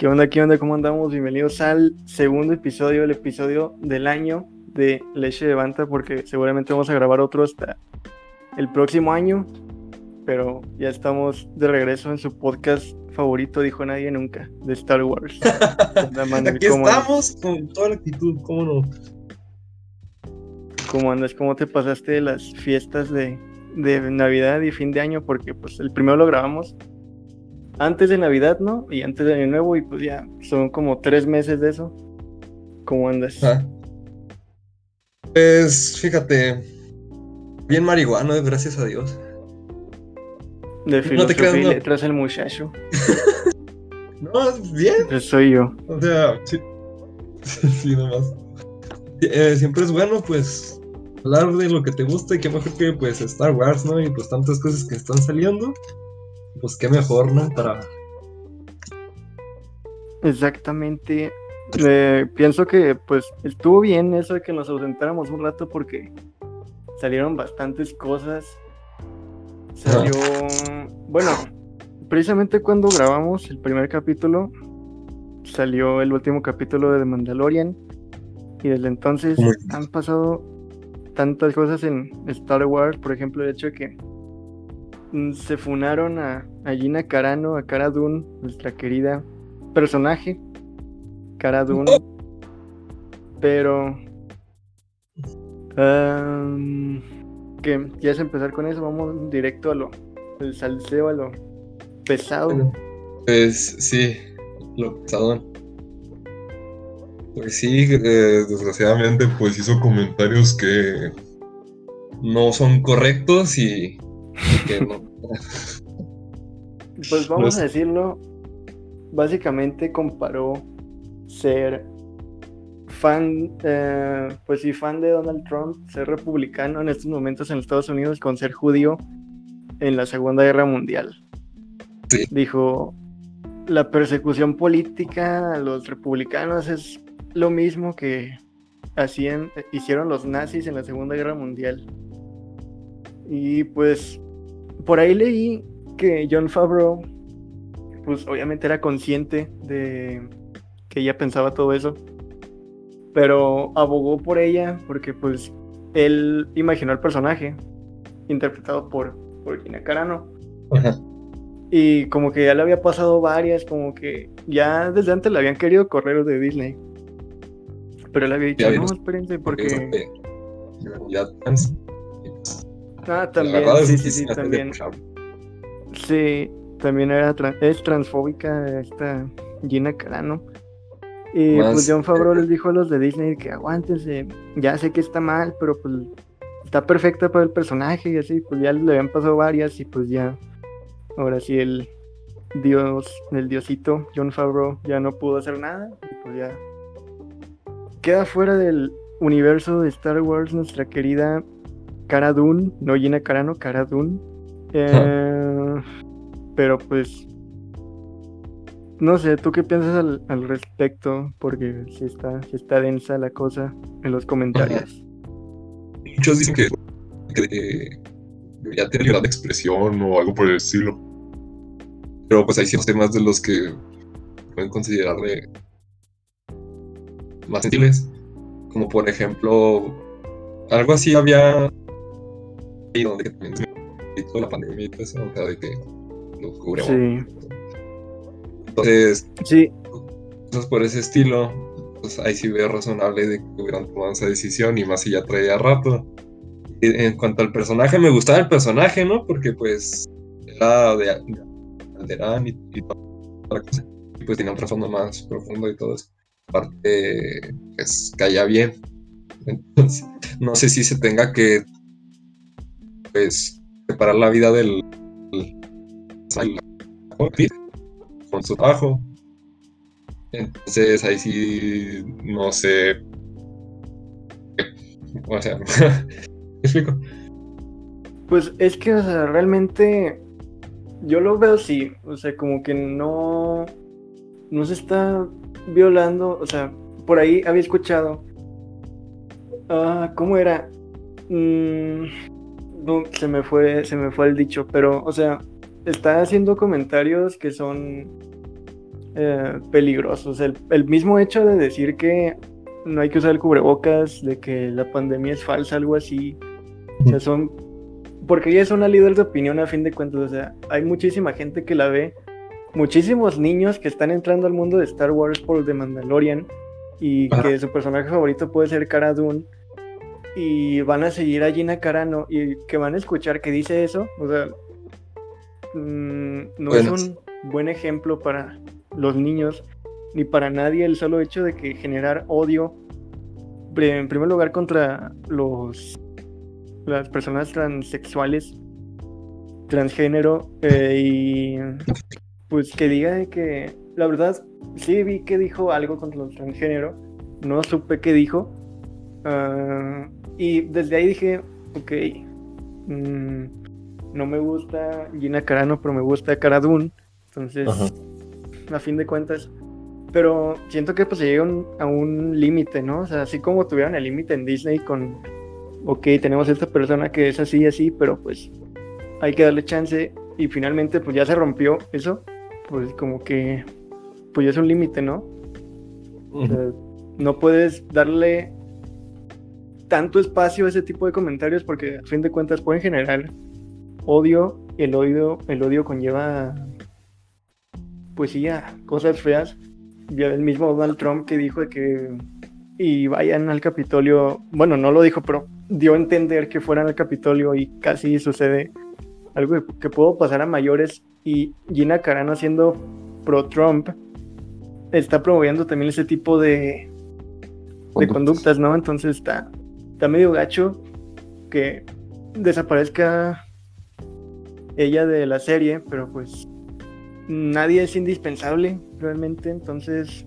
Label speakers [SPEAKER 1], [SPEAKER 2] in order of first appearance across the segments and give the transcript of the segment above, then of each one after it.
[SPEAKER 1] ¿Qué onda? ¿Qué onda? ¿Cómo andamos? Bienvenidos al segundo episodio, el episodio del año de Leche de Banta, porque seguramente vamos a grabar otro hasta el próximo año, pero ya estamos de regreso en su podcast favorito, dijo nadie nunca, de Star Wars.
[SPEAKER 2] Aquí estamos con toda la actitud, ¿cómo no?
[SPEAKER 1] ¿Cómo andas? ¿Cómo te pasaste las fiestas de, de Navidad y fin de año? Porque pues el primero lo grabamos antes de Navidad, ¿no? Y antes de Año Nuevo, y pues ya son como tres meses de eso. ¿Cómo andas?
[SPEAKER 2] Ah. Pues fíjate, bien marihuano, gracias a Dios.
[SPEAKER 1] De filosofía no te creas, el muchacho.
[SPEAKER 2] no, bien.
[SPEAKER 1] Pues soy yo.
[SPEAKER 2] O sea, sí. sí, nomás. Eh, siempre es bueno, pues, hablar de lo que te gusta y qué mejor que, pues, Star Wars, ¿no? Y pues tantas cosas que están saliendo pues qué mejor, ¿no? Para...
[SPEAKER 1] Exactamente. pienso que pues estuvo bien eso de que nos ausentáramos un rato porque salieron bastantes cosas. Salió, bueno, precisamente cuando grabamos el primer capítulo, salió el último capítulo de The Mandalorian y desde entonces han pasado tantas cosas en Star Wars, por ejemplo, el hecho de que se funaron a, Gina Carano, a Cara Dune, nuestra querida personaje, Cara Dune. Pero. Um, que quieres empezar con eso, vamos directo a lo. El salseo, a lo pesado.
[SPEAKER 2] Pues sí, lo pesado. Pues sí, eh, desgraciadamente, pues hizo comentarios que no son correctos y
[SPEAKER 1] pues vamos a decirlo, básicamente comparó ser fan, eh, pues sí, fan de Donald Trump, ser republicano en estos momentos en Estados Unidos con ser judío en la Segunda Guerra Mundial. Dijo, la persecución política a los republicanos es lo mismo que hacían, hicieron los nazis en la Segunda Guerra Mundial. Y pues por ahí leí que John Favreau, pues obviamente era consciente de que ella pensaba todo eso, pero abogó por ella porque pues él imaginó el personaje interpretado por, por Gina Carano. Y como que ya le había pasado varias, como que ya desde antes le habían querido correr de Disney. Pero él había dicho, no, espérense, porque... Ya, Ah, también, sí, sí, sí, también. Sí, también era es transfóbica esta Gina Carano. Y pues John Favreau les dijo a los de Disney que aguántense, ya sé que está mal, pero pues está perfecta para el personaje y así, pues ya le habían pasado varias y pues ya, ahora sí el dios, el diosito John Favreau ya no pudo hacer nada y pues ya queda fuera del universo de Star Wars nuestra querida Cara Dune, no Gina Carano, Cara Dune. Eh, pero pues, no sé, ¿tú qué piensas al, respecto? Porque si está, si está densa la cosa en los comentarios.
[SPEAKER 2] Muchos dicen que, que ya tiene libertad de expresión o algo por el estilo. Pero pues hay ciertos temas de los que pueden considerarle más sensibles. Como por ejemplo, algo así había y donde también se la pandemia y todo eso, o sea, de que lo cubrimos. Sí. Entonces,
[SPEAKER 1] sí.
[SPEAKER 2] Entonces, por ese estilo, pues ahí sí veo razonable de que hubieran tomado esa decisión y más si ya traía rato. en cuanto al personaje, me gustaba el personaje, ¿no? Porque pues era de Alderán y, y toda la cosa. Y pues tenía un trasfondo más profundo y todo eso. Aparte, pues caía bien. Entonces, no sé si se tenga que pues separar la vida del, con su trabajo. Entonces ahí sí no sé. O sea, ¿me explico?
[SPEAKER 1] Pues es que, o sea, realmente yo lo veo así, o sea, como que no, no se está violando, o sea, por ahí había escuchado, ah, ¿cómo era? Mm, no, se me fue, se me fue el dicho, pero, o sea, está haciendo comentarios que son eh, peligrosos. El, el, mismo hecho de decir que no hay que usar el cubrebocas, de que la pandemia es falsa, algo así. O sea, son. Porque ella es una líder de opinión a fin de cuentas. O sea, hay muchísima gente que la ve. Muchísimos niños que están entrando al mundo de Star Wars por The Mandalorian. Y que su personaje favorito puede ser Cara Dune. Y van a seguir a Gina Carano. Y que van a escuchar que dice eso. O sea. Mm, no es un buen ejemplo para los niños ni para nadie el solo hecho de que generar odio, en primer lugar contra los las personas transexuales, transgénero, eh, y pues que diga que, la verdad, sí vi que dijo algo contra los transgénero, no supe qué dijo, ah, y desde ahí dije, ok, mm, no me gusta Gina Carano, pero me gusta Cara entonces, a fin de cuentas, pero siento que pues llega a un límite, ¿no? O sea, así como tuvieron el límite en Disney con, ok, tenemos esta persona que es así y así, pero pues hay que darle chance. Y finalmente pues ya se rompió eso, pues como que pues ya es un límite, ¿no? o sea, no puedes darle tanto espacio a ese tipo de comentarios porque a fin de cuentas pueden generar odio, el odio, el odio conlleva pues sí, a cosas feas ya el mismo Donald Trump que dijo que y vayan al Capitolio, bueno, no lo dijo, pero dio a entender que fueran al Capitolio y casi sucede algo que puedo pasar a mayores y Gina Carano siendo pro Trump está promoviendo también ese tipo de, de conductas, ¿no? Entonces está, está medio gacho que desaparezca ella de la serie, pero pues nadie es indispensable realmente, entonces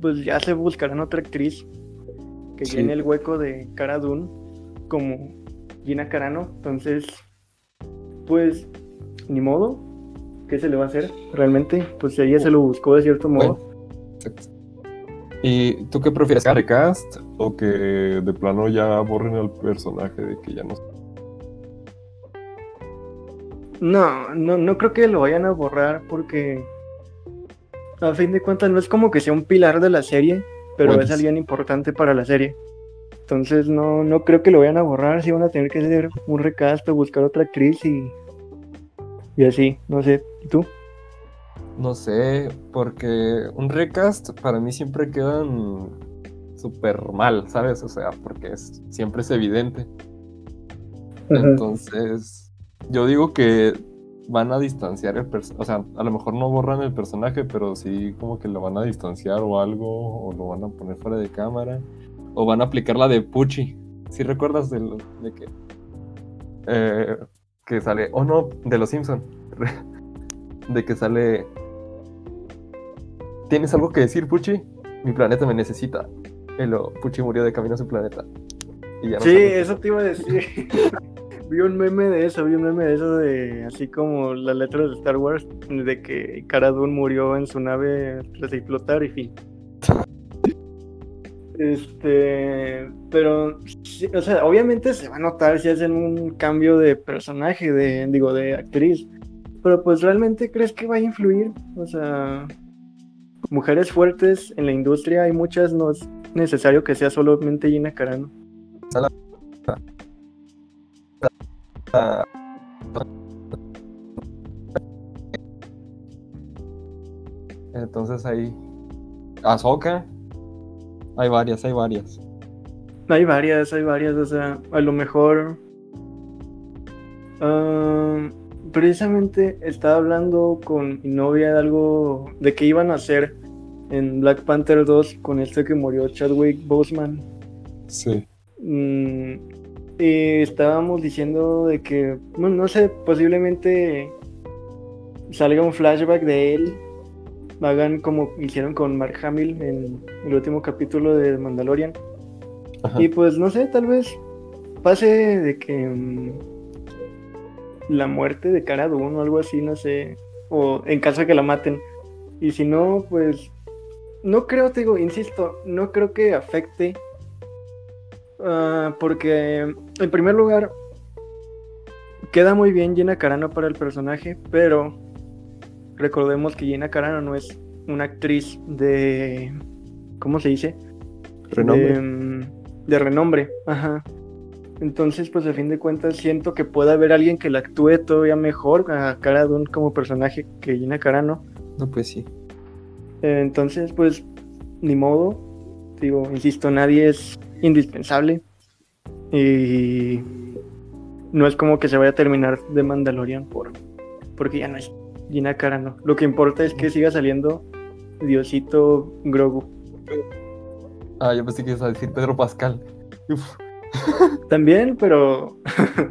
[SPEAKER 1] pues ya se buscarán otra actriz que llene el hueco de Cara Dune como Gina Carano, entonces pues ni modo, ¿qué se le va a hacer realmente? Pues ella se lo buscó de cierto modo.
[SPEAKER 2] ¿Y tú qué prefieres, recast o que de plano ya borren al personaje de que ya no
[SPEAKER 1] no, no, no creo que lo vayan a borrar porque a fin de cuentas no es como que sea un pilar de la serie, pero es alguien importante para la serie. Entonces no, no creo que lo vayan a borrar, si van a tener que hacer un recast o buscar otra actriz y, y así, no sé, ¿y tú?
[SPEAKER 2] No sé, porque un recast para mí siempre quedan súper mal, ¿sabes? O sea, porque es, siempre es evidente. Entonces, yo digo que van a distanciar el personaje, o sea, a lo mejor no borran el personaje, pero sí como que lo van a distanciar o algo, o lo van a poner fuera de cámara, o van a aplicar la de Pucci. ¿Sí recuerdas de, de que, eh, que sale, o oh no, de los Simpson, de que sale, ¿tienes algo que decir, Pucci? Mi planeta me necesita. Y lo, Pucci murió de camino a su planeta.
[SPEAKER 1] sí, eso te iba a decir. vi un meme de eso, vi un meme de eso de así como las letras de Star Wars, de que Cara Dune murió en su nave tras explotar y fin. Este, pero, o sea, obviamente se va a notar si hacen un cambio de personaje, de, digo, de actriz. Pero pues realmente crees que va a influir, o sea, mujeres fuertes en la industria hay muchas, no es necesario que sea solamente Gina Carano.
[SPEAKER 2] Entonces ahí. Azoka. Hay varias, hay varias.
[SPEAKER 1] Hay varias, hay varias. O sea, a lo mejor. Ah, precisamente estaba hablando con mi novia de algo. de que iban a hacer en Black Panther 2 con este que murió Chadwick Boseman.
[SPEAKER 2] Sí.
[SPEAKER 1] Mm, y estábamos diciendo de que, bueno, no sé, posiblemente salga un flashback de él, hagan como hicieron con Mark Hamill en el último capítulo de Mandalorian. Y pues no sé, tal vez pase de que mm, la muerte de Cara Dune o algo así, no sé, o en caso de que la maten. Y si no, pues no creo, te digo, insisto, no creo que afecte Ah, porque, en primer lugar, queda muy bien Gina Carano para el personaje, pero recordemos que Gina Carano no es una actriz de. ¿Cómo se dice?
[SPEAKER 2] Renombre.
[SPEAKER 1] De, mm, de renombre, ajá. Entonces, pues a fin de cuentas siento que puede haber alguien que la actúe todavía mejor a Cara Dune como personaje que Gina Carano.
[SPEAKER 2] No, pues sí.
[SPEAKER 1] Entonces, pues, ni modo. Digo, insisto, nadie es indispensable. Y no es como que se vaya a terminar de Mandalorian por porque ya no es Gina Carano. Lo que importa es que siga saliendo Diosito Grogu.
[SPEAKER 2] Ah, yo pensé que ibas a decir Pedro Pascal. Uf.
[SPEAKER 1] También, pero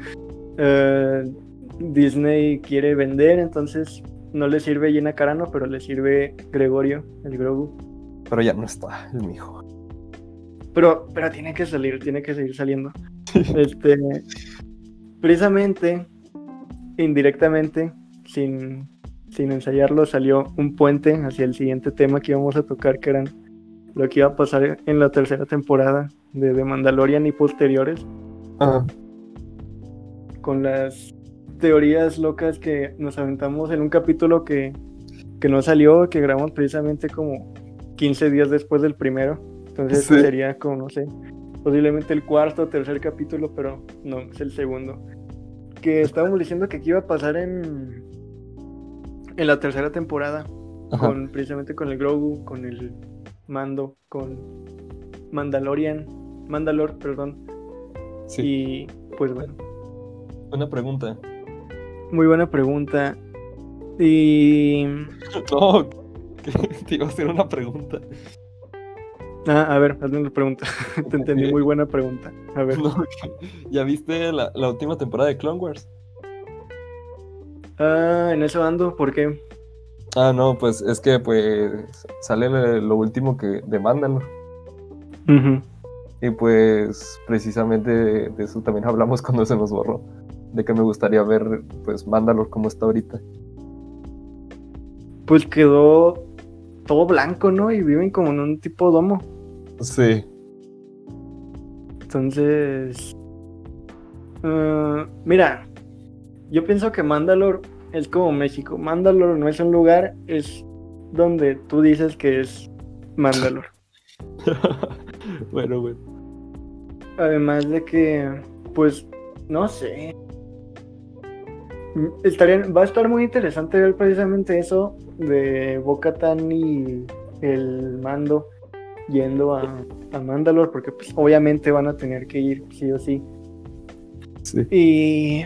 [SPEAKER 1] eh, Disney quiere vender, entonces no le sirve Gina Carano, pero le sirve Gregorio, el Grogu.
[SPEAKER 2] Pero ya no está, el mijo.
[SPEAKER 1] Pero, pero tiene que salir, tiene que seguir saliendo. Este, precisamente, indirectamente, sin, sin ensayarlo, salió un puente hacia el siguiente tema que íbamos a tocar, que eran lo que iba a pasar en la tercera temporada de The Mandalorian y posteriores,
[SPEAKER 2] Ajá.
[SPEAKER 1] con las teorías locas que nos aventamos en un capítulo que, que no salió, que grabamos precisamente como 15 días después del primero. Entonces
[SPEAKER 2] Sí.
[SPEAKER 1] sería como, no sé, posiblemente el cuarto o tercer capítulo, pero no, es el segundo. Que estábamos diciendo que aquí iba a pasar en, en la tercera temporada,
[SPEAKER 2] Ajá.
[SPEAKER 1] con, precisamente con el Grogu, con el Mando, con Mandalorian, Mandalor, perdón.
[SPEAKER 2] Sí.
[SPEAKER 1] Y pues bueno,
[SPEAKER 2] Una pregunta.
[SPEAKER 1] Muy buena pregunta. Y...
[SPEAKER 2] No, te iba a hacer una pregunta.
[SPEAKER 1] Ah, a ver, hazme una pregunta. Te entendí, muy buena pregunta. A ver.
[SPEAKER 2] No, ¿Ya viste la, la última temporada de Clone Wars?
[SPEAKER 1] Ah, en eso ando, ¿por qué?
[SPEAKER 2] Ah, no, pues es que pues sale lo último que de Mandalor.
[SPEAKER 1] Ujú.
[SPEAKER 2] Y pues precisamente de, de eso también hablamos cuando se nos borró. De que me gustaría ver pues Mandalor como está ahorita.
[SPEAKER 1] Pues quedó todo blanco, ¿no? Y viven como en un tipo domo.
[SPEAKER 2] Sí.
[SPEAKER 1] Entonces. ah, mira, yo pienso que Mandalor es como México. Mandalor no es un lugar, es donde tú dices que es Mandalor.
[SPEAKER 2] bueno, bueno.
[SPEAKER 1] Además de que, pues, no sé. Mm, Estaría, va a estar muy interesante ver precisamente eso de Bocatan y el mando yendo a, a Mandalore, porque pues obviamente van a tener que ir sí o sí.
[SPEAKER 2] Sí.
[SPEAKER 1] Y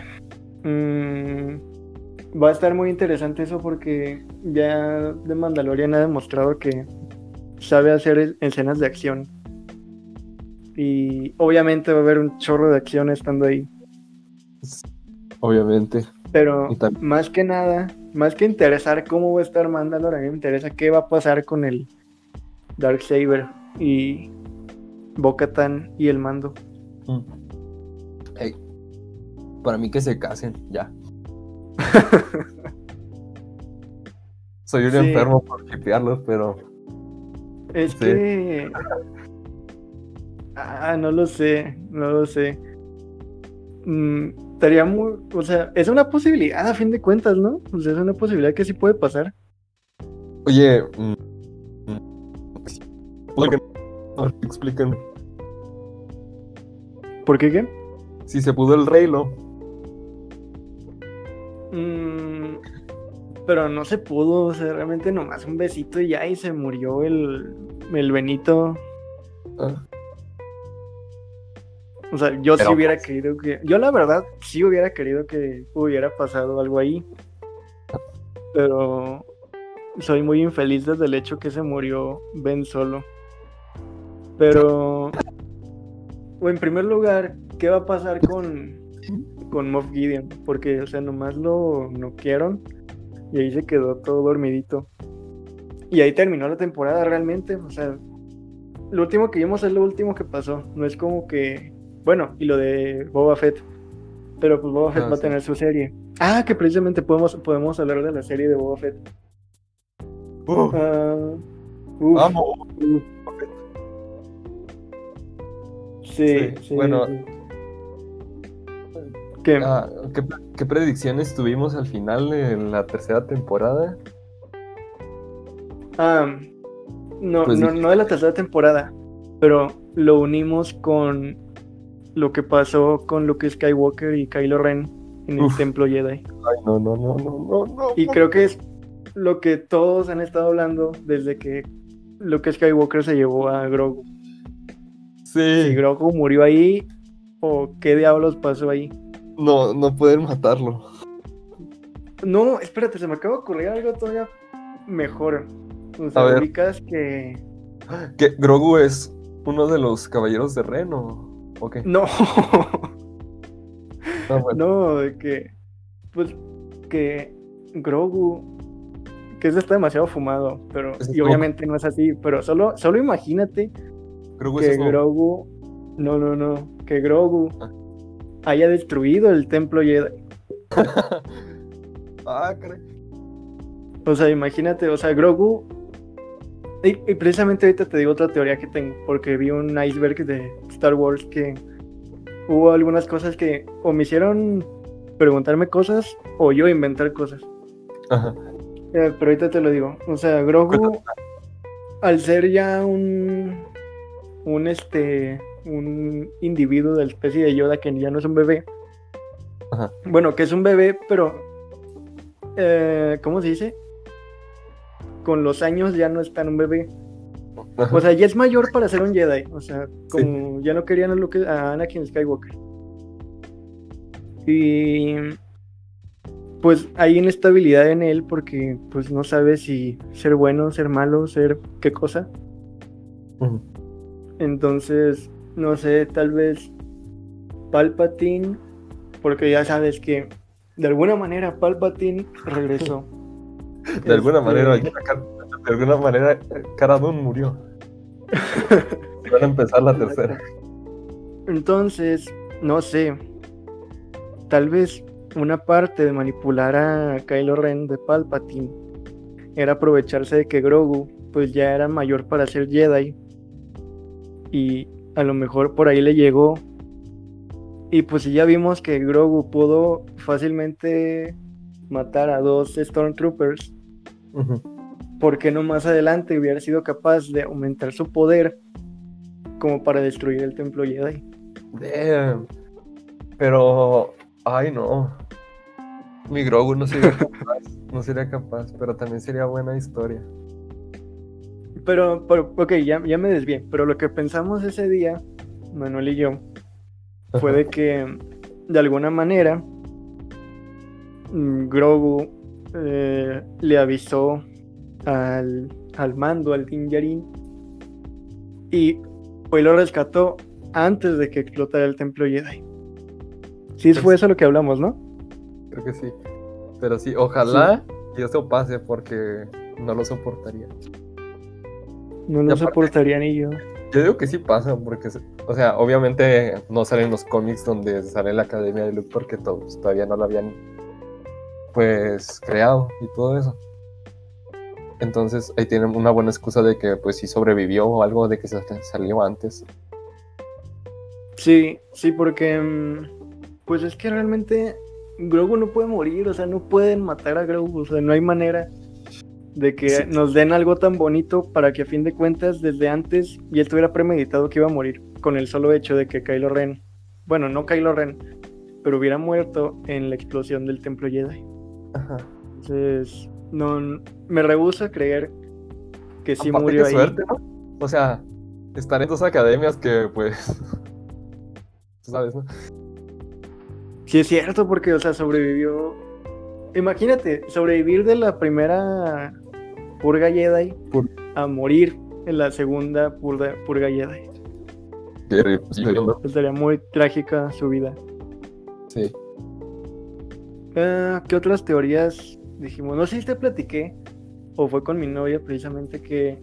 [SPEAKER 1] mm, va a estar muy interesante eso porque ya de Mandalorian ha demostrado que sabe hacer es- escenas de acción. Y obviamente va a haber un chorro de acción estando ahí.
[SPEAKER 2] Obviamente.
[SPEAKER 1] Pero más que nada, más que interesar cómo va a estar Mandalore, a mí me interesa qué va a pasar con el Darksaber y Bo-Katan y el mando.
[SPEAKER 2] Mm. Para mí que se casen, ya. Soy un
[SPEAKER 1] Sí.
[SPEAKER 2] enfermo por shipearlos, pero
[SPEAKER 1] Es
[SPEAKER 2] Sí.
[SPEAKER 1] que. Ah, no lo sé, no lo sé. Mm, estaría muy. O sea, es una posibilidad a fin de cuentas, ¿no? O sea, es una posibilidad que sí puede pasar.
[SPEAKER 2] Oye, mm, mm, explíquenme, explíquenme.
[SPEAKER 1] ¿Por qué qué?
[SPEAKER 2] Si se pudo el Reylo,
[SPEAKER 1] Mm, pero no se pudo, o sea, realmente nomás un besito y ya y se murió el, el Benito.
[SPEAKER 2] ah,
[SPEAKER 1] O sea, yo sí
[SPEAKER 2] Pero,
[SPEAKER 1] hubiera
[SPEAKER 2] pues-
[SPEAKER 1] querido que. Yo, la verdad, sí hubiera querido que hubiera pasado algo ahí. Pero soy muy infeliz desde el hecho que se murió Ben solo. Pero. O en primer lugar, ¿qué va a pasar con, con Moff Gideon? Porque, o sea, nomás lo noquearon y ahí se quedó todo dormidito. Y ahí terminó la temporada realmente. O sea, lo último que vimos es lo último que pasó. No es como que. Bueno, y lo de Boba Fett. Pero pues Boba Fett
[SPEAKER 2] Ah,
[SPEAKER 1] va a tener su serie. Ah, que precisamente podemos, podemos hablar de la serie de Boba Fett.
[SPEAKER 2] uh,
[SPEAKER 1] Ah, uf,
[SPEAKER 2] vamos.
[SPEAKER 1] Sí,
[SPEAKER 2] Sí,
[SPEAKER 1] sí,
[SPEAKER 2] bueno. Ah, ¿qué, qué predicciones tuvimos al final de la tercera temporada?
[SPEAKER 1] Ah, no,
[SPEAKER 2] Pues
[SPEAKER 1] no, no de la tercera temporada, pero lo unimos con lo que pasó con Luke Skywalker y Kylo Ren en el
[SPEAKER 2] Uf.
[SPEAKER 1] Templo Jedi.
[SPEAKER 2] Ay, no, no, no, no, no, no.
[SPEAKER 1] Y creo que es lo que todos han estado hablando desde que Luke Skywalker se llevó a Grogu. Si
[SPEAKER 2] Sí.
[SPEAKER 1] Grogu murió ahí o qué diablos pasó ahí.
[SPEAKER 2] No, no pueden matarlo.
[SPEAKER 1] No, espérate, se me acaba de ocurrir algo todavía mejor. O sea, ubicas que.
[SPEAKER 2] ¿Que Grogu es uno de los caballeros de Ren o o qué?
[SPEAKER 1] No,
[SPEAKER 2] Ah, bueno.
[SPEAKER 1] no, de que. Pues que Grogu. Que eso está demasiado fumado, pero.
[SPEAKER 2] Es
[SPEAKER 1] Y
[SPEAKER 2] Grogu.
[SPEAKER 1] obviamente no es así, pero solo, solo imagínate
[SPEAKER 2] Grogu
[SPEAKER 1] que
[SPEAKER 2] es
[SPEAKER 1] Grogu. No, no, no. Que Grogu
[SPEAKER 2] Ah.
[SPEAKER 1] haya destruido el templo Jedi.
[SPEAKER 2] Ah, caray.
[SPEAKER 1] O sea, imagínate, o sea, Grogu. Y, y precisamente ahorita te digo otra teoría que tengo, porque vi un iceberg de Star Wars que hubo algunas cosas que o me hicieron preguntarme cosas o yo inventar cosas.
[SPEAKER 2] Ajá.
[SPEAKER 1] Eh, pero ahorita te lo digo. O sea, Grogu, al ser ya un. Un este. Un individuo de la especie de Yoda que ya no es un bebé.
[SPEAKER 2] Ajá.
[SPEAKER 1] Bueno, que es un bebé, pero. eh, ¿Cómo se dice? Con los años ya no es tan un bebé. O sea, ya es mayor para ser un Jedi. O sea, como ya no querían a, Luke- a Anakin Skywalker. Y pues hay inestabilidad en él porque pues no sabe si ser bueno, ser malo, ser qué cosa. Entonces, no sé, tal vez Palpatine, porque ya sabes que de alguna manera Palpatine regresó.
[SPEAKER 2] De alguna
[SPEAKER 1] Este,
[SPEAKER 2] manera, de alguna manera, Cara Dune murió. Van a empezar la tercera.
[SPEAKER 1] Entonces, no sé. Tal vez una parte de manipular a Kylo Ren de Palpatine era aprovecharse de que Grogu pues ya era mayor para ser Jedi y a lo mejor por ahí le llegó y pues ya vimos que Grogu pudo fácilmente matar a dos Stormtroopers. ¿Por qué no más adelante hubiera sido capaz de aumentar su poder como para destruir el templo Jedi?
[SPEAKER 2] Damn. Pero, ay no. Mi Grogu no sería capaz, no sería capaz, pero también sería buena historia.
[SPEAKER 1] Pero, pero ok, ya, ya me desvié. Pero lo que pensamos ese día, Manuel y yo, fue de que de alguna manera mm, Grogu eh, le avisó al, al mando, al Din Djarin, y pues lo rescató antes de que explotara el templo Jedi. Sí, fue eso lo que hablamos, ¿no?
[SPEAKER 2] Creo que sí. Pero sí, ojalá y eso pase porque no lo soportaría.
[SPEAKER 1] No lo
[SPEAKER 2] aparte-
[SPEAKER 1] soportaría ni yo.
[SPEAKER 2] Yo digo que sí pasa, porque, o sea, obviamente no salen los cómics donde sale la Academia de Luke porque todos todavía no la habían, pues, creado y todo eso. Entonces ahí tienen una buena excusa de que, pues, sí sobrevivió o algo de que se salió antes.
[SPEAKER 1] Sí, sí, porque mm, pues es que realmente Grogu no puede morir, o sea, no pueden matar a Grogu, o sea, no hay manera de que
[SPEAKER 2] Sí.
[SPEAKER 1] nos den algo tan bonito para que a fin de cuentas desde antes ya estuviera premeditado que iba a morir con el solo hecho de que Kylo Ren, bueno, no Kylo Ren, pero hubiera muerto en la explosión del Templo Jedi.
[SPEAKER 2] Ajá.
[SPEAKER 1] Entonces, no, me rehúso a creer que sí
[SPEAKER 2] Aparte,
[SPEAKER 1] murió
[SPEAKER 2] qué
[SPEAKER 1] ahí.
[SPEAKER 2] suerte, ¿no? O sea, estar en dos academias que, pues, tú sabes, ¿no?
[SPEAKER 1] Sí, es cierto, porque, o sea, sobrevivió. Imagínate, sobrevivir de la primera purga Jedi
[SPEAKER 2] Pur-
[SPEAKER 1] a morir en la segunda purga, purga Jedi. Estaría muy trágica su vida.
[SPEAKER 2] Sí.
[SPEAKER 1] Ah, ¿Qué otras teorías dijimos? No sé si te platiqué, o fue con mi novia precisamente, que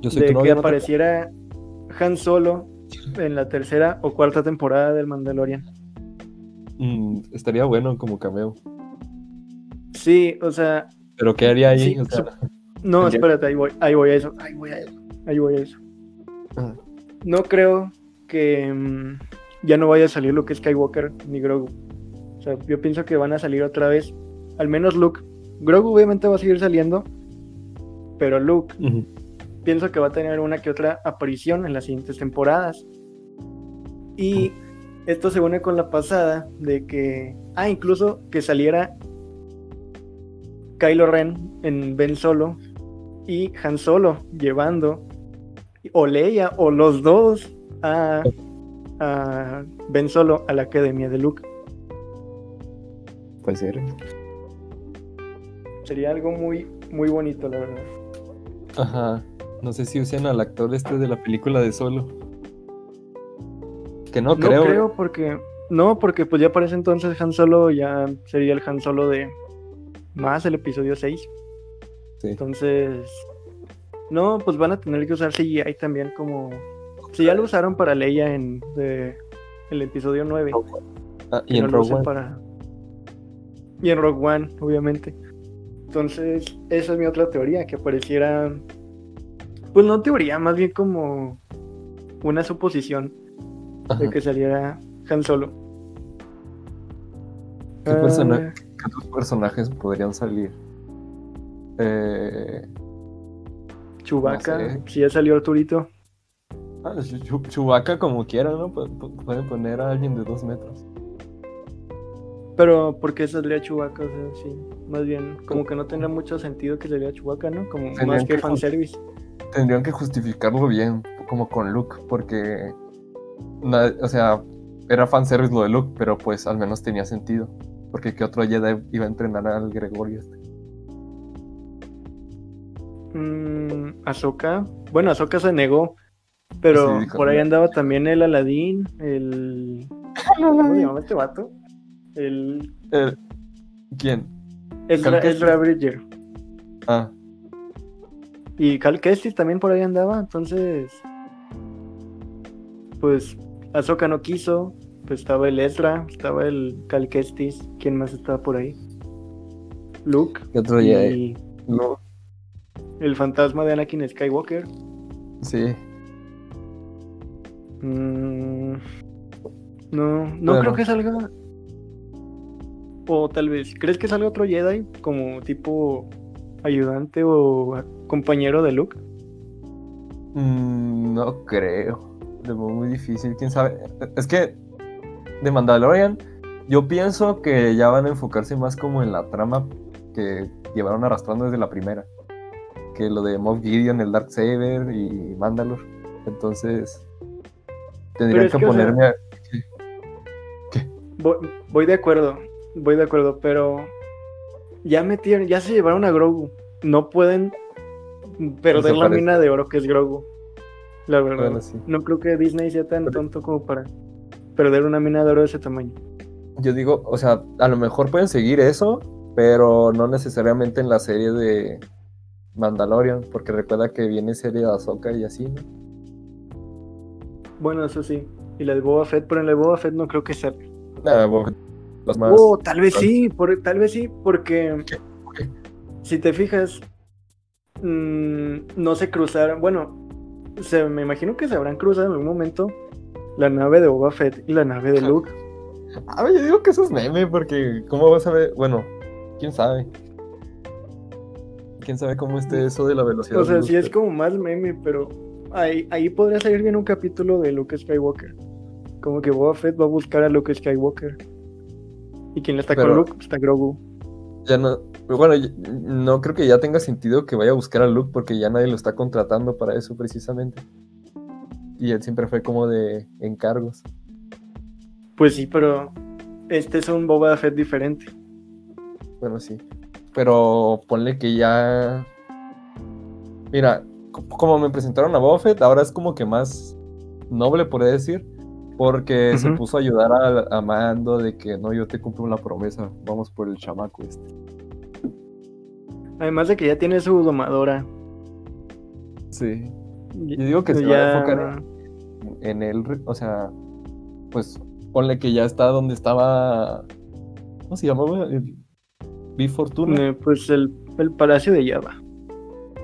[SPEAKER 2] Yo
[SPEAKER 1] de que apareciera Han Solo en la tercera o cuarta temporada del Mandalorian.
[SPEAKER 2] Mm, estaría bueno como cameo.
[SPEAKER 1] Sí, o sea,
[SPEAKER 2] Pero ¿qué haría ahí?
[SPEAKER 1] Sí,
[SPEAKER 2] O sea,
[SPEAKER 1] No, espérate, ahí voy, ahí voy a eso, ahí voy a eso, ahí voy a eso.
[SPEAKER 2] Ajá.
[SPEAKER 1] No creo que mm, ya no vaya a salir Luke Skywalker ni Grogu. O sea, yo pienso que van a salir otra vez, al menos Luke. Grogu obviamente va a seguir saliendo, pero Luke pienso que va a tener una que otra aparición en las siguientes temporadas. Y esto se une con la pasada de que, ah, incluso que saliera Kylo Ren en Ben Solo y Han Solo llevando o Leia o los dos a, a Ben Solo a la academia de Luke.
[SPEAKER 2] Puede ser.
[SPEAKER 1] Sería algo muy, muy bonito, la verdad.
[SPEAKER 2] Ajá. No sé si usan al actor este de la película de Solo. Que no, creo.
[SPEAKER 1] No creo porque. No, porque pues ya parece entonces Han Solo ya sería el Han Solo de más el episodio 6.
[SPEAKER 2] Sí.
[SPEAKER 1] Entonces. No, pues van a tener que usar CGI también como. Si ya lo usaron para Leia en de, el episodio 9.
[SPEAKER 2] Ah, y en
[SPEAKER 1] no
[SPEAKER 2] Rogue
[SPEAKER 1] usen
[SPEAKER 2] One.
[SPEAKER 1] para. Y en Rogue One, obviamente. Entonces, esa es mi otra teoría, que apareciera. Pues no teoría, más bien como una suposición de que saliera Han Solo.
[SPEAKER 2] ¿Qué,
[SPEAKER 1] Ah,
[SPEAKER 2] persona- qué otros personajes podrían salir? Eh, no sé.
[SPEAKER 1] si ya salió Arturito.
[SPEAKER 2] ah, Chu- Chu- Chewbacca como quiera, ¿no? Pu- pu- Pueden poner a alguien de dos metros.
[SPEAKER 1] Pero, ¿por qué saldría Chewbacca? O sea, sí, más bien, como que no tendría mucho sentido que saliera Chewbacca, ¿no? Como más que
[SPEAKER 2] que
[SPEAKER 1] fanservice.
[SPEAKER 2] Tendrían que justificarlo bien, como con Luke, porque. o sea, era fanservice lo de Luke, pero pues al menos tenía sentido. Porque ¿qué otro Jedi iba a entrenar al Gregorio este?
[SPEAKER 1] Mm, Ahsoka. Bueno, Ahsoka se negó. Pero
[SPEAKER 2] Sí,
[SPEAKER 1] por ahí andaba también el Aladdin, el. ¿Cómo se llama este vato? El.
[SPEAKER 2] Eh, ¿Quién?
[SPEAKER 1] Ezra. Ezra Bridger.
[SPEAKER 2] Ah,
[SPEAKER 1] Y Cal Kestis también por ahí andaba, entonces. Pues Ahsoka no quiso. Pues estaba el Ezra, estaba el Cal Kestis. ¿Quién más estaba por ahí? Luke.
[SPEAKER 2] ¿qué otro?
[SPEAKER 1] Y
[SPEAKER 2] No,
[SPEAKER 1] el fantasma de Anakin Skywalker.
[SPEAKER 2] sí.
[SPEAKER 1] Mm, no, no
[SPEAKER 2] Bueno.
[SPEAKER 1] creo que salga. O tal vez, ¿crees que salga otro Jedi como tipo ayudante o compañero de Luke?
[SPEAKER 2] Mm, no creo. De muy difícil, quién sabe. Es que de Mandalorian, yo pienso que ya van a enfocarse más como en la trama que llevaron arrastrando desde la primera. Que lo de Moff Gideon, el Darksaber y Mandalore. Entonces, tendrían
[SPEAKER 1] es
[SPEAKER 2] que,
[SPEAKER 1] que, o sea,
[SPEAKER 2] ponerme a-
[SPEAKER 1] Voy, voy de acuerdo, voy de acuerdo, pero ya metieron, ya se llevaron a Grogu. No pueden perder la mina de oro que es Grogu. La verdad.
[SPEAKER 2] Bueno, sí.
[SPEAKER 1] No creo que Disney sea tan tonto como para perder una mina de oro de ese tamaño.
[SPEAKER 2] Yo digo, o sea, a lo mejor pueden seguir eso, pero no necesariamente en la serie de Mandalorian, porque recuerda que viene serie de Ahsoka y así, ¿no?
[SPEAKER 1] Bueno, eso sí. Y la de Boba Fett, pero en la de Boba Fett no creo que salga.
[SPEAKER 2] Nada, bueno, los más.
[SPEAKER 1] Oh, tal vez sí, por- tal vez sí, porque
[SPEAKER 2] qué?
[SPEAKER 1] si te fijas, mm, no se cruzaron. Bueno, se, me imagino que se habrán cruzado en algún momento la nave de Boba Fett y la nave de Luke.
[SPEAKER 2] A ver, yo digo que eso es meme, porque ¿cómo vas a ver? Bueno, quién sabe. Quién sabe cómo esté eso de la velocidad.
[SPEAKER 1] O sea, sí es como más meme, pero ahí, ahí podría salir bien un capítulo de Luke Skywalker. Como que Boba Fett va a buscar a Luke Skywalker. Y quien está
[SPEAKER 2] Pero-
[SPEAKER 1] con Luke está Grogu.
[SPEAKER 2] Ya no. Bueno, no creo que ya tenga sentido que vaya a buscar a Luke, porque ya nadie lo está contratando para eso precisamente. Y él siempre fue como de encargos.
[SPEAKER 1] Pues sí, pero este es un Boba Fett diferente.
[SPEAKER 2] Bueno, sí. Pero ponle que ya. Mira, co- como me presentaron a Boba Fett, ahora es como que más noble, podría decir. Porque se puso a ayudar a, a Mando de que no, yo te cumplo la promesa. Vamos por el chamaco este.
[SPEAKER 1] Además de que ya tiene su domadora.
[SPEAKER 2] Sí.
[SPEAKER 1] Y-
[SPEAKER 2] Yo digo que se
[SPEAKER 1] ya-
[SPEAKER 2] va a enfocar en él. re- O sea, pues ponle que ya está donde estaba. ¿Cómo se llamaba? Vi Fortuna.
[SPEAKER 1] eh, pues el, el Palacio de Java.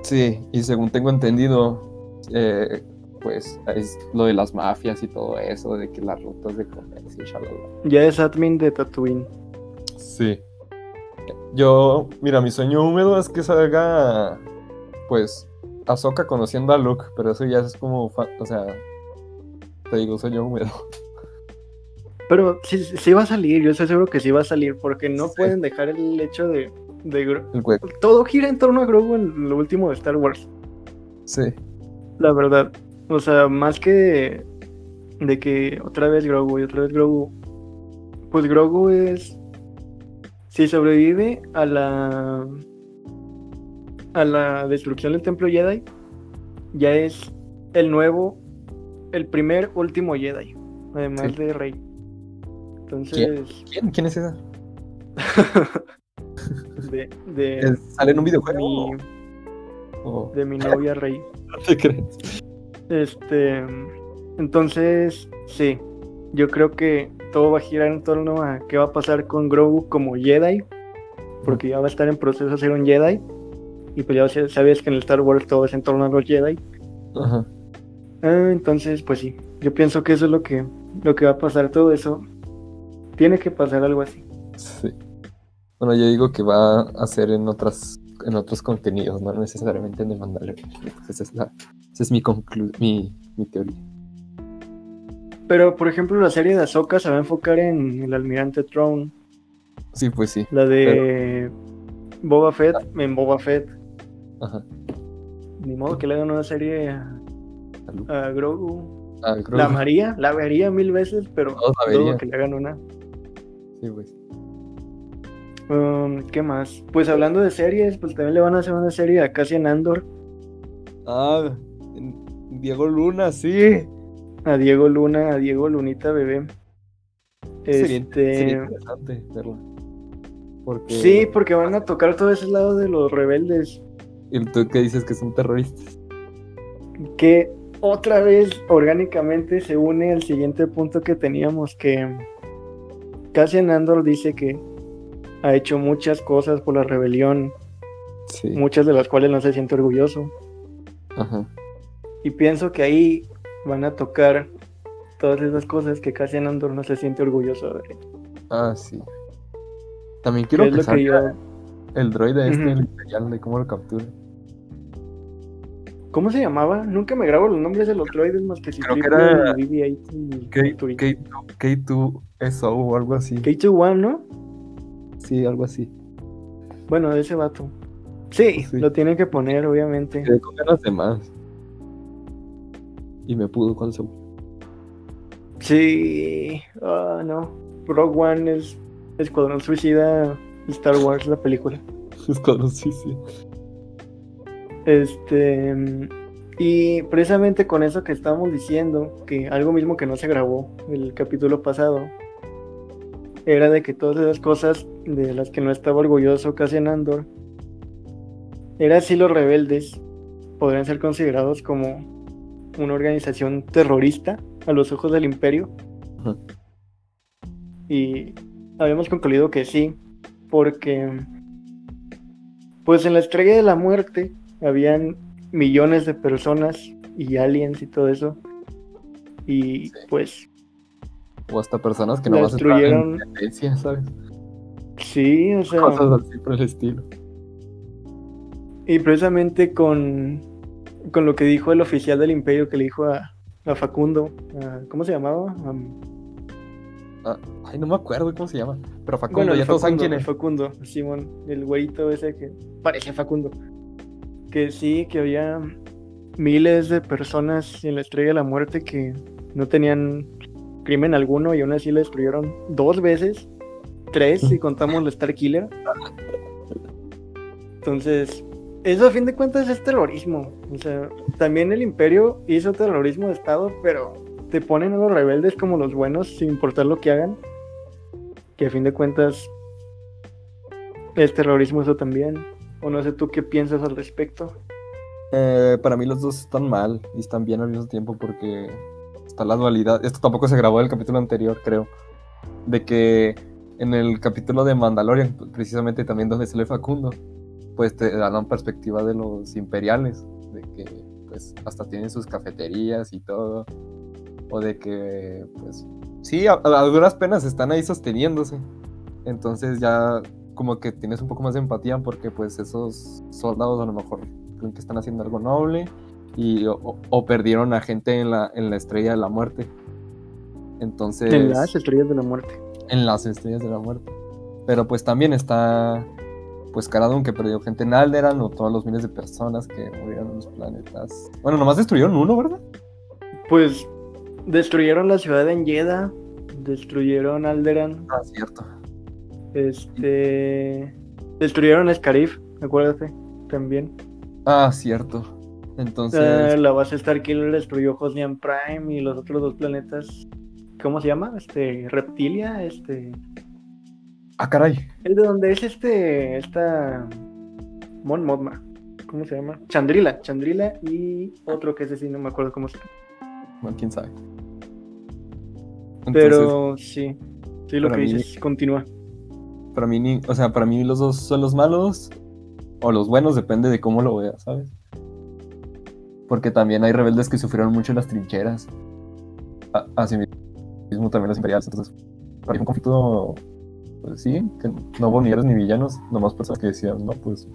[SPEAKER 2] Sí, y según tengo entendido, eh, pues es lo de las mafias y todo eso, de que las rutas de comercio, shalala.
[SPEAKER 1] Ya es admin de Tatooine.
[SPEAKER 2] Sí. Yo, mira, mi sueño húmedo es que salga pues, Ahsoka conociendo a Luke, pero eso ya es como, o sea, te digo, sueño húmedo.
[SPEAKER 1] Pero sí, sí va a salir, yo estoy seguro que sí va a salir, porque no
[SPEAKER 2] Sí.
[SPEAKER 1] pueden dejar el hecho de, de Gro-
[SPEAKER 2] El
[SPEAKER 1] Todo gira en torno a Grogu en lo último de Star Wars,
[SPEAKER 2] sí,
[SPEAKER 1] la verdad. O sea, más que de, que otra vez Grogu y otra vez Grogu, pues Grogu es... Si sobrevive a la... a la destrucción del templo Jedi, ya es el nuevo, el primer último Jedi, además
[SPEAKER 2] Sí.
[SPEAKER 1] de Rey. Entonces,
[SPEAKER 2] ¿Quién? ¿Quién es esa?
[SPEAKER 1] de, de,
[SPEAKER 2] ¿Es- ¿Sale en un videojuego?
[SPEAKER 1] mi,
[SPEAKER 2] ¿O-
[SPEAKER 1] de mi novia Rey.
[SPEAKER 2] no te crees?
[SPEAKER 1] Este, entonces, sí, yo creo que todo va a girar en torno a qué va a pasar con Grogu como Jedi, porque ya va a estar en proceso de ser un Jedi, y pues ya sa- sabes que en el Star Wars todo es en torno a los Jedi.
[SPEAKER 2] Ajá.
[SPEAKER 1] Ah, entonces, pues sí, yo pienso que eso es lo que, lo que va a pasar, todo eso. Tiene que pasar algo así.
[SPEAKER 2] Sí. Bueno, yo digo que va a ser en otras en otros contenidos, no necesariamente en el Mandalorian. Pues esa es, la- esa es mi, mi, mi teoría.
[SPEAKER 1] Pero, por ejemplo, la serie de Ahsoka se va a enfocar en el Almirante Throne,
[SPEAKER 2] Sí, pues sí.
[SPEAKER 1] la de Boba Fett, en Boba Fett.
[SPEAKER 2] Ajá.
[SPEAKER 1] Ni modo que le hagan una serie a, Grogu.
[SPEAKER 2] Ah, creo
[SPEAKER 1] La amaría, la vería mil veces, pero
[SPEAKER 2] la
[SPEAKER 1] dudo que le hagan una.
[SPEAKER 2] Sí, pues.
[SPEAKER 1] Um, ¿Qué más? Pues hablando de series, pues también le van a hacer una serie a Cassian Andor,
[SPEAKER 2] Ah, Diego Luna, sí.
[SPEAKER 1] a Diego Luna, a Diego Lunita Bebé.
[SPEAKER 2] Sería,
[SPEAKER 1] Este,
[SPEAKER 2] sería interesante verla. Porque.
[SPEAKER 1] Sí, porque van a tocar todo ese lado de los rebeldes.
[SPEAKER 2] ¿Y tú qué dices que son terroristas?
[SPEAKER 1] Que otra vez orgánicamente se une al siguiente punto que teníamos, que Cassian Andor dice que ha hecho muchas cosas por la rebelión,
[SPEAKER 2] Sí.
[SPEAKER 1] muchas de las cuales no se siente orgulloso.
[SPEAKER 2] Ajá.
[SPEAKER 1] Y pienso que ahí van a tocar todas esas cosas que Cassian Andor no se siente orgulloso de.
[SPEAKER 2] Ah, sí. También
[SPEAKER 1] Que
[SPEAKER 2] quiero
[SPEAKER 1] es
[SPEAKER 2] que
[SPEAKER 1] lo que
[SPEAKER 2] salga
[SPEAKER 1] yo...
[SPEAKER 2] el droide este,
[SPEAKER 1] Ujú.
[SPEAKER 2] el imperial, de cómo lo captura.
[SPEAKER 1] ¿Cómo se llamaba? Nunca me grabo los nombres de los droides más que si
[SPEAKER 2] Creo que era
[SPEAKER 1] BB-8 y
[SPEAKER 2] K-
[SPEAKER 1] Arturito.
[SPEAKER 2] K2, K2SO o algo así.
[SPEAKER 1] K2-1, ¿no?
[SPEAKER 2] Sí, algo así.
[SPEAKER 1] Bueno, de ese vato. Sí,
[SPEAKER 2] Sí.
[SPEAKER 1] lo tienen que poner, obviamente.
[SPEAKER 2] Quedé con ganas de más. Y me pudo con su.
[SPEAKER 1] Sí. Ah, no. Rogue One es Escuadrón Suicida Star Wars, la película.
[SPEAKER 2] Escuadrón Suicida.
[SPEAKER 1] Este. Y precisamente con eso que estábamos diciendo, que algo mismo que no se grabó el capítulo pasado, era de que todas esas cosas de las que no estaba orgulloso Cassian Andor, era si los rebeldes podrían ser considerados como una organización terrorista a los ojos del imperio. Y habíamos concluido que sí, porque pues en la estrella de la muerte habían millones de personas y aliens y todo eso. Y
[SPEAKER 2] Sí.
[SPEAKER 1] pues
[SPEAKER 2] O hasta personas que no vas a entrar en
[SPEAKER 1] destruyeron.
[SPEAKER 2] ¿sabes?
[SPEAKER 1] Sí, o sea,
[SPEAKER 2] Cosas así por el estilo.
[SPEAKER 1] y precisamente con, con lo que dijo el oficial del imperio que le dijo a, a Facundo, a- ¿cómo se llamaba? Am-
[SPEAKER 2] Ah, ay, no me acuerdo cómo se llama. Pero Facundo,
[SPEAKER 1] Bueno,
[SPEAKER 2] ya
[SPEAKER 1] el
[SPEAKER 2] todos saben
[SPEAKER 1] Facundo,
[SPEAKER 2] quién es.
[SPEAKER 1] Facundo, Simón, el güeyito ese que parece Facundo. Que sí, que había miles de personas en la estrella de la muerte que no tenían crimen alguno y aún así la destruyeron dos veces, tres si contamos la Star Killer. Entonces, eso a fin de cuentas es terrorismo. O sea, también el imperio hizo terrorismo de Estado, pero te ponen a los rebeldes como los buenos sin importar lo que hagan. Que a fin de cuentas es terrorismo eso también. O no sé tú qué piensas al respecto.
[SPEAKER 2] Eh, para mí los dos están mal y están bien al mismo tiempo porque está la dualidad. Esto tampoco se grabó en el capítulo anterior, creo. De que en el capítulo de Mandalorian, precisamente también donde sale Facundo, pues te dan perspectiva de los imperiales, de que pues hasta tienen sus cafeterías y todo, o de que pues sí, a, duras penas están ahí sosteniéndose. Entonces ya como que tienes un poco más de empatía porque pues esos soldados a lo mejor creen que están haciendo algo noble y o, o perdieron a gente en la, en la estrella de la muerte. Entonces.
[SPEAKER 1] En las estrellas de la muerte.
[SPEAKER 2] En las estrellas de la muerte. Pero pues también está. Pues Caradun que perdió gente en Alderan o todos los miles de personas que murieron en los planetas. Bueno, nomás destruyeron uno, ¿verdad?
[SPEAKER 1] Pues destruyeron la ciudad de Enjeda, destruyeron Alderan,
[SPEAKER 2] Ah, cierto.
[SPEAKER 1] este destruyeron Scarif, acuérdate, también.
[SPEAKER 2] Ah, cierto. Entonces.
[SPEAKER 1] Eh, la base Starkiller destruyó Hosnian Prime y los otros dos planetas. ¿Cómo se llama? Este Reptilia, este
[SPEAKER 2] Ah, caray.
[SPEAKER 1] el de donde es este esta Mon Mothma. ¿Cómo se llama? Chandrila, Chandrila y otro que ese sí no me acuerdo cómo se llama.
[SPEAKER 2] Bueno, quién sabe. Entonces,
[SPEAKER 1] Pero sí, sí lo que
[SPEAKER 2] mí-
[SPEAKER 1] dices, continúa.
[SPEAKER 2] para mí, ni- o sea, para mí los dos son los malos o los buenos, depende de cómo lo veas, ¿sabes? Porque también hay rebeldes que sufrieron mucho en las trincheras. A- Así mismo también los imperiales. Entonces, para mí un conflicto, pues sí, que no hubo ni héroes ni villanos, nomás personas que decían, no, pues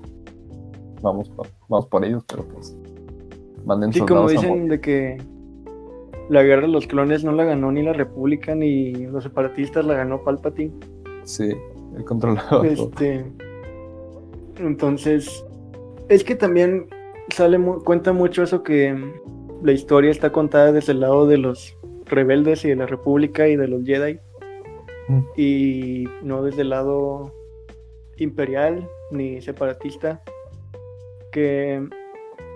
[SPEAKER 2] vamos, vamos por ellos, pero pues manden
[SPEAKER 1] Sí, como dicen de que la guerra de los clones no la ganó ni la República ni los separatistas, la ganó Palpatine.
[SPEAKER 2] Sí, el controlador.
[SPEAKER 1] Este, entonces, es que también sale cuenta mucho eso que la historia está contada desde el lado de los rebeldes y de la República y de los Jedi
[SPEAKER 2] Mm.
[SPEAKER 1] y no desde el lado imperial ni separatista que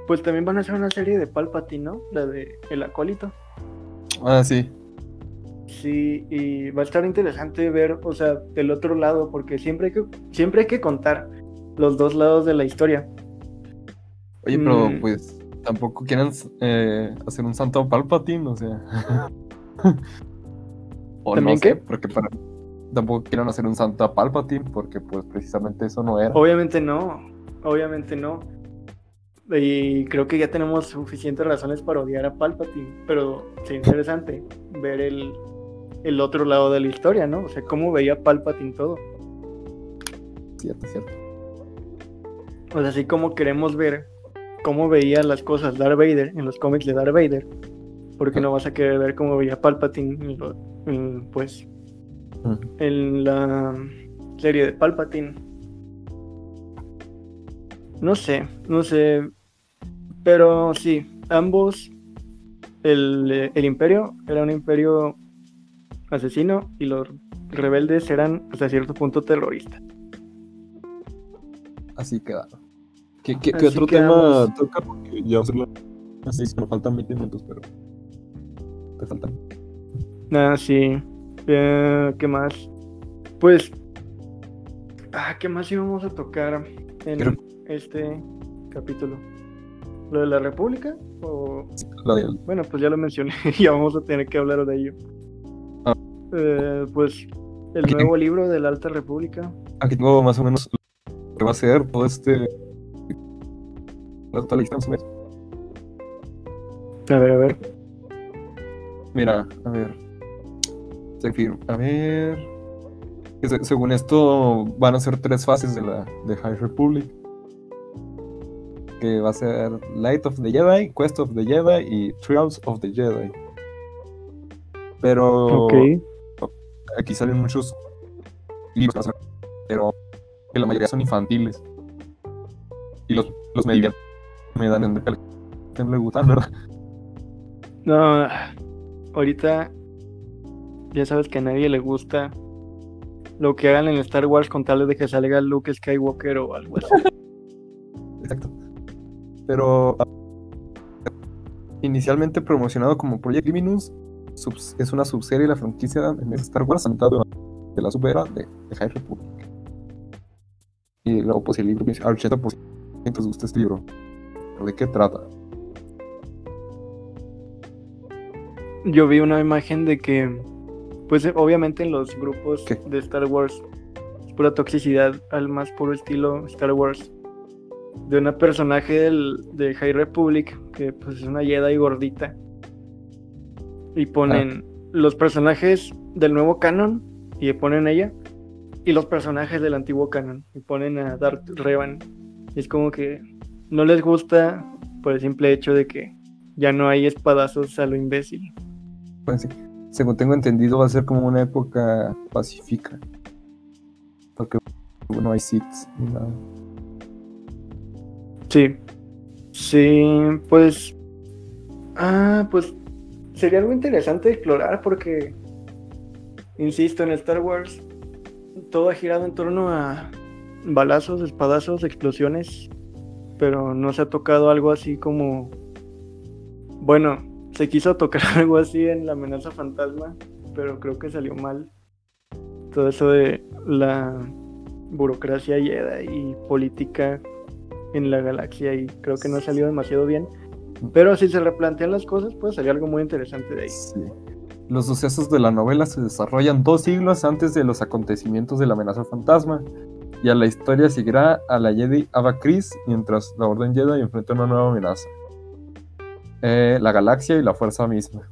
[SPEAKER 1] pues también van a hacer una serie de Palpatine, ¿no? La de El Acólito.
[SPEAKER 2] Ah, sí.
[SPEAKER 1] Sí, y va a estar interesante ver, o sea, del otro lado, porque siempre hay que, siempre hay que contar los dos lados de la historia.
[SPEAKER 2] Oye, pero
[SPEAKER 1] Mm.
[SPEAKER 2] pues tampoco quieren eh, hacer un santo Palpatine, o sea. o
[SPEAKER 1] ¿También
[SPEAKER 2] no sé,
[SPEAKER 1] qué?
[SPEAKER 2] porque para tampoco quieren hacer un santo Palpatine, porque pues precisamente eso no era.
[SPEAKER 1] Obviamente no, obviamente no. Y creo que ya tenemos suficientes razones para odiar a Palpatine, pero sería interesante ver el, el otro lado de la historia, ¿no? O sea, cómo veía Palpatine todo.
[SPEAKER 2] Cierto, cierto.
[SPEAKER 1] O sea, así como queremos ver cómo veía las cosas Darth Vader en los cómics de Darth Vader, porque no vas a querer ver cómo veía Palpatine en lo- en, pues en la serie de Palpatine. No sé, no sé, pero sí, ambos, el, el imperio era un imperio asesino y los rebeldes eran hasta cierto punto terroristas.
[SPEAKER 2] Así quedaron. ¿Qué, qué, qué
[SPEAKER 1] Así
[SPEAKER 2] otro
[SPEAKER 1] quedamos.
[SPEAKER 2] tema toca? Porque ya así, me faltan 20 minutos, pero te faltan.
[SPEAKER 1] Ah, sí. Eh, ¿Qué más? Pues. Ah, ¿qué más íbamos a tocar en
[SPEAKER 2] Creo-
[SPEAKER 1] este capítulo? ¿Lo de la República? O... Bueno, pues ya lo mencioné, ya vamos a tener que hablar de ello.
[SPEAKER 2] Ah.
[SPEAKER 1] Eh, pues el nuevo libro de la Alta República.
[SPEAKER 2] Aquí tengo más o menos lo que va a ser todo este. La total o menos.
[SPEAKER 1] A ver, a ver.
[SPEAKER 2] Mira, a ver. A ver. según esto, van a ser tres fases de la de High Republic. Que va a ser Light of the Jedi, Quest of the Jedi y Trials of the Jedi. Pero
[SPEAKER 1] Ok.
[SPEAKER 2] aquí salen muchos libros, que van a ser- pero que la mayoría son infantiles. Y los, los medianos me dan en le gustan, ¿verdad?
[SPEAKER 1] No, ahorita ya sabes que a nadie le gusta lo que hagan en Star Wars con tal de que salga Luke Skywalker o algo así.
[SPEAKER 2] Exacto. Pero ah, inicialmente promocionado como Project Luminous, es una subserie de la franquicia en Star Wars ambientado de la subera de, de High Republic. Y luego pues el libro dice, al 80% les gusta este libro. ¿Pero ¿De qué trata?
[SPEAKER 1] Yo vi una imagen de que, pues eh, obviamente en los grupos
[SPEAKER 2] ¿Qué?
[SPEAKER 1] de Star Wars, es pura toxicidad al más puro estilo Star Wars. De una personaje del, de High Republic, que pues es una Jedi gordita. Y ponen los personajes del nuevo canon, y ponen ella, y los personajes del antiguo canon, y ponen a Darth Revan. Y es como que, no les gusta por el simple hecho de que ya no hay espadazos a lo imbécil.
[SPEAKER 2] Pues sí. Según tengo entendido, va a ser como una época pacífica. Porque no hay sits ni nada.
[SPEAKER 1] Sí. Sí, pues. Ah, pues. Sería algo interesante explorar porque. Insisto, en Star Wars. Todo ha girado en torno a balazos, espadazos, explosiones. Pero no se ha tocado algo así como. Bueno, se quiso tocar algo así en la amenaza fantasma, pero creo que salió mal. Todo eso de la burocracia y política en la galaxia y creo que no salió demasiado bien. Pero si se replantean las cosas, puede salir algo muy interesante de ahí.
[SPEAKER 2] Los sucesos de la novela se desarrollan dos siglos antes de los acontecimientos de la amenaza fantasma, y a la historia seguirá a la Jedi Ava Chris mientras la Orden Jedi enfrenta una nueva amenaza. Eh, la galaxia y la fuerza misma.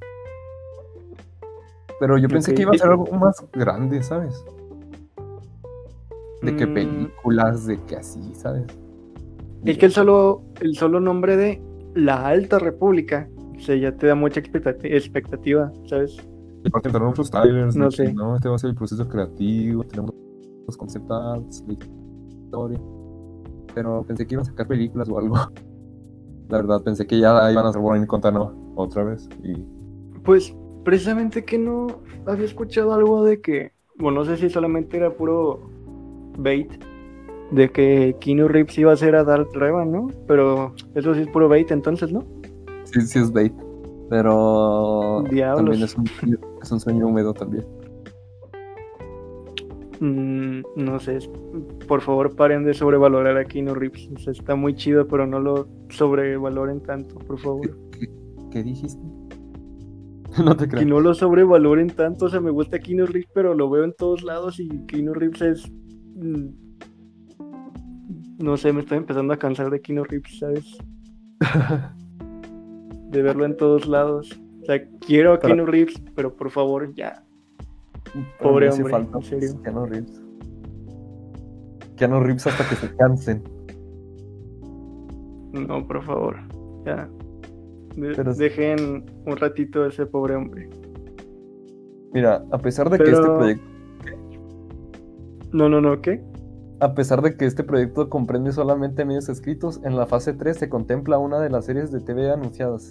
[SPEAKER 2] Pero yo pensé que iba a ser algo más grande, ¿sabes? De que
[SPEAKER 1] Mm.
[SPEAKER 2] películas, de que así, ¿sabes?
[SPEAKER 1] Es que el solo, el solo nombre de la Alta República, o sea, ya te da mucha expectati- expectativa, ¿sabes?
[SPEAKER 2] Y aparte entraron otros trailers,
[SPEAKER 1] No sé.
[SPEAKER 2] no, este va a ser el proceso creativo, tenemos los concept arts, la historia. Pero pensé que iban a sacar películas o algo. La verdad, pensé que ya iban a hacer Born y Conta no, otra vez. Y
[SPEAKER 1] Pues precisamente que no había escuchado algo de que, bueno, no sé si solamente era puro bait, de que Keanu Reeves iba a ser a Darth Revan, ¿no? Pero eso sí es puro bait entonces, ¿no?
[SPEAKER 2] sí, sí es bait. Pero
[SPEAKER 1] Diablos.
[SPEAKER 2] también es un, es un sueño húmedo también.
[SPEAKER 1] Mm, no sé, por favor paren de sobrevalorar a Keanu Reeves. O sea, está muy chido, pero no lo sobrevaloren tanto, por favor.
[SPEAKER 2] ¿Qué dijiste? no te
[SPEAKER 1] Que
[SPEAKER 2] creo.
[SPEAKER 1] no lo sobrevaloren tanto. O sea, me gusta Keanu Reeves, pero lo veo en todos lados y Keanu Reeves es. mm, No sé, me estoy empezando a cansar de Keanu Reeves, ¿sabes? De verlo en todos lados. O sea, quiero a Keanu Reeves, pero por favor, ya. Pobre hombre,
[SPEAKER 2] falta,
[SPEAKER 1] en serio.
[SPEAKER 2] Keanu Reeves. Keanu Reeves hasta que se cansen.
[SPEAKER 1] No, por favor. Ya. De-
[SPEAKER 2] Pero-
[SPEAKER 1] Dejen un ratito a ese pobre hombre.
[SPEAKER 2] Mira, a pesar de que este proyecto
[SPEAKER 1] No, no, no, ¿qué?
[SPEAKER 2] A pesar de que este proyecto comprende solamente medios escritos, en la fase 3 se contempla una de las series de TV anunciadas,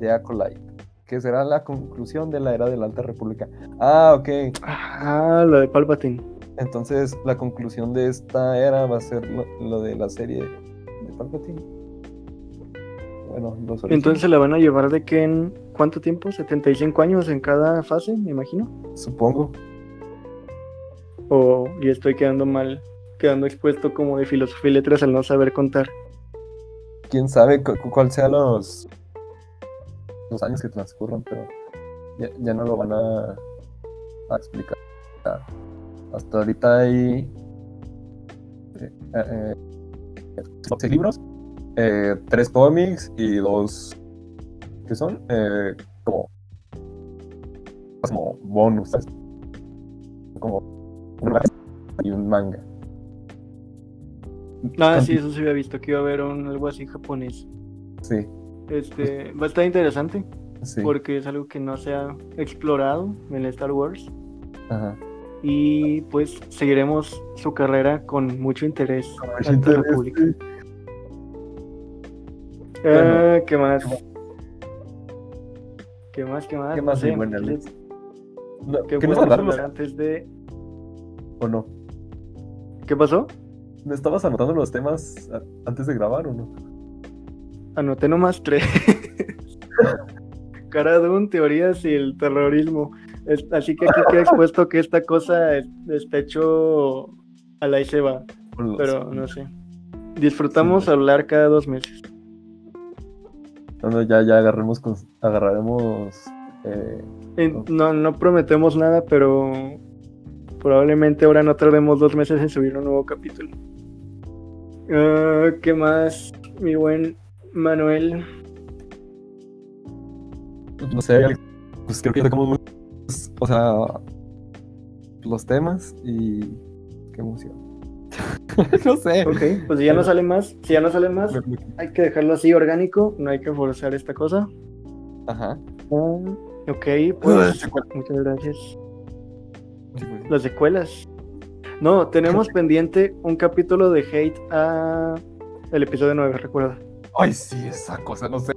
[SPEAKER 2] The Acolyte, que será la conclusión de la era de la Alta República. Ah, ok.
[SPEAKER 1] Ah, la de Palpatine.
[SPEAKER 2] Entonces la conclusión de esta era va a ser lo, lo de la serie de Palpatine. Bueno, los
[SPEAKER 1] Entonces se la van a llevar de que en cuánto tiempo? 75 años en cada fase, me imagino.
[SPEAKER 2] supongo.
[SPEAKER 1] O y estoy quedando mal, quedando expuesto como de filosofía y letras al no saber contar.
[SPEAKER 2] Quién sabe cu- cu- cuál sean los, los años que transcurran, pero ya, ya no lo van a, a explicar. Hasta ahorita hay eh, eh, seis libros, eh, tres cómics y dos que son eh, como como bonus, ¿sabes? como un manga y un manga.
[SPEAKER 1] Ah, sí, eso sí había visto que iba a haber un, algo así japonés.
[SPEAKER 2] Sí,
[SPEAKER 1] Este, va a estar interesante
[SPEAKER 2] sí.
[SPEAKER 1] porque es algo que no se ha explorado en Star Wars.
[SPEAKER 2] Ajá.
[SPEAKER 1] Y pues seguiremos su carrera con mucho interés.
[SPEAKER 2] mucho
[SPEAKER 1] Alta
[SPEAKER 2] interés,
[SPEAKER 1] República.
[SPEAKER 2] sí.
[SPEAKER 1] Ah, ¿Qué más? ¿Qué más? ¿Qué más?
[SPEAKER 2] ¿Qué
[SPEAKER 1] No
[SPEAKER 2] más hay, bueno,
[SPEAKER 1] ¿qué-?
[SPEAKER 2] No,
[SPEAKER 1] ¿Qué
[SPEAKER 2] ¿qué no
[SPEAKER 1] hablar antes de...?
[SPEAKER 2] o no?
[SPEAKER 1] ¿Qué pasó?
[SPEAKER 2] ¿Me estabas anotando los temas antes de grabar o no?
[SPEAKER 1] Anoté nomás tres. Cara de un, teorías y el terrorismo. Es- así que aquí queda expuesto que esta cosa es- está hecho a la y se va, pero no sé. Disfrutamos hablar cada dos meses.
[SPEAKER 2] No, ya, ya agarremos, con- agarraremos. eh,
[SPEAKER 1] En- No, no prometemos nada, pero probablemente ahora no tardemos dos meses en subir un nuevo capítulo. Ah, ¿Qué más, mi buen Manuel?
[SPEAKER 2] no sé, pues creo que ya sacamos muchos, o sea, los temas y qué emoción. no sé.
[SPEAKER 1] Ok, pues si ya no sale más, si ya no sale más, hay que dejarlo así orgánico, no hay que forzar esta cosa.
[SPEAKER 2] Ajá.
[SPEAKER 1] Um, ok,
[SPEAKER 2] Las
[SPEAKER 1] pues
[SPEAKER 2] secuelas.
[SPEAKER 1] muchas gracias.
[SPEAKER 2] Pues.
[SPEAKER 1] Las secuelas. No, tenemos pendiente un capítulo de hate a el episodio 9, recuerda.
[SPEAKER 2] Ay, sí, esa cosa, no sé.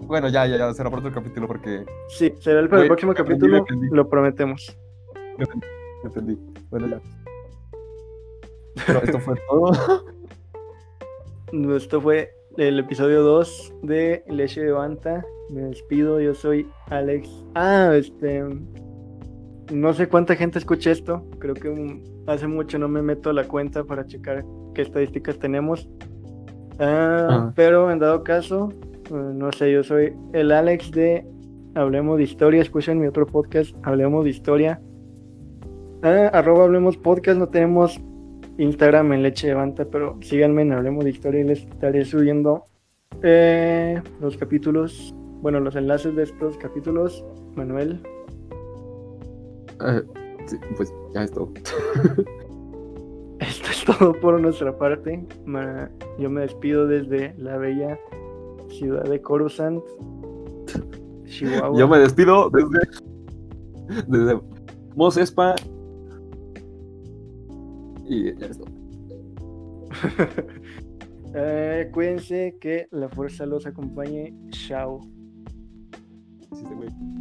[SPEAKER 2] Bueno, ya, ya, ya, será por otro capítulo porque
[SPEAKER 1] Sí, será el, el próximo capítulo, lo prometemos.
[SPEAKER 2] me entendí. Bueno, ya. Pero esto fue todo.
[SPEAKER 1] Esto fue el episodio 2 de Leche de Banta. Me despido, yo soy Alex. Ah, este. No sé cuánta gente escucha esto. Creo que hace mucho no me meto a la cuenta para checar qué estadísticas tenemos. Ah,
[SPEAKER 2] Ah.
[SPEAKER 1] Pero en dado caso, eh, no sé, yo soy el Alex de Hablemos de Historia. Escuchen mi otro podcast, Hablemos de Historia. Ah, arroba Hablemos Podcast. No tenemos Instagram en Leche de Banta, pero síganme en Hablemos de Historia y les estaré subiendo eh, los capítulos, bueno, los enlaces de estos capítulos. Manuel,
[SPEAKER 2] sí, pues ya es todo.
[SPEAKER 1] esto todo por nuestra parte. Yo me despido desde la bella ciudad de Coruscant, Chihuahua.
[SPEAKER 2] Yo me despido desde. Desde Mos Espa. Y ya es todo.
[SPEAKER 1] Eh, cuídense que la fuerza los acompañe. Chao.
[SPEAKER 2] Sí, sí.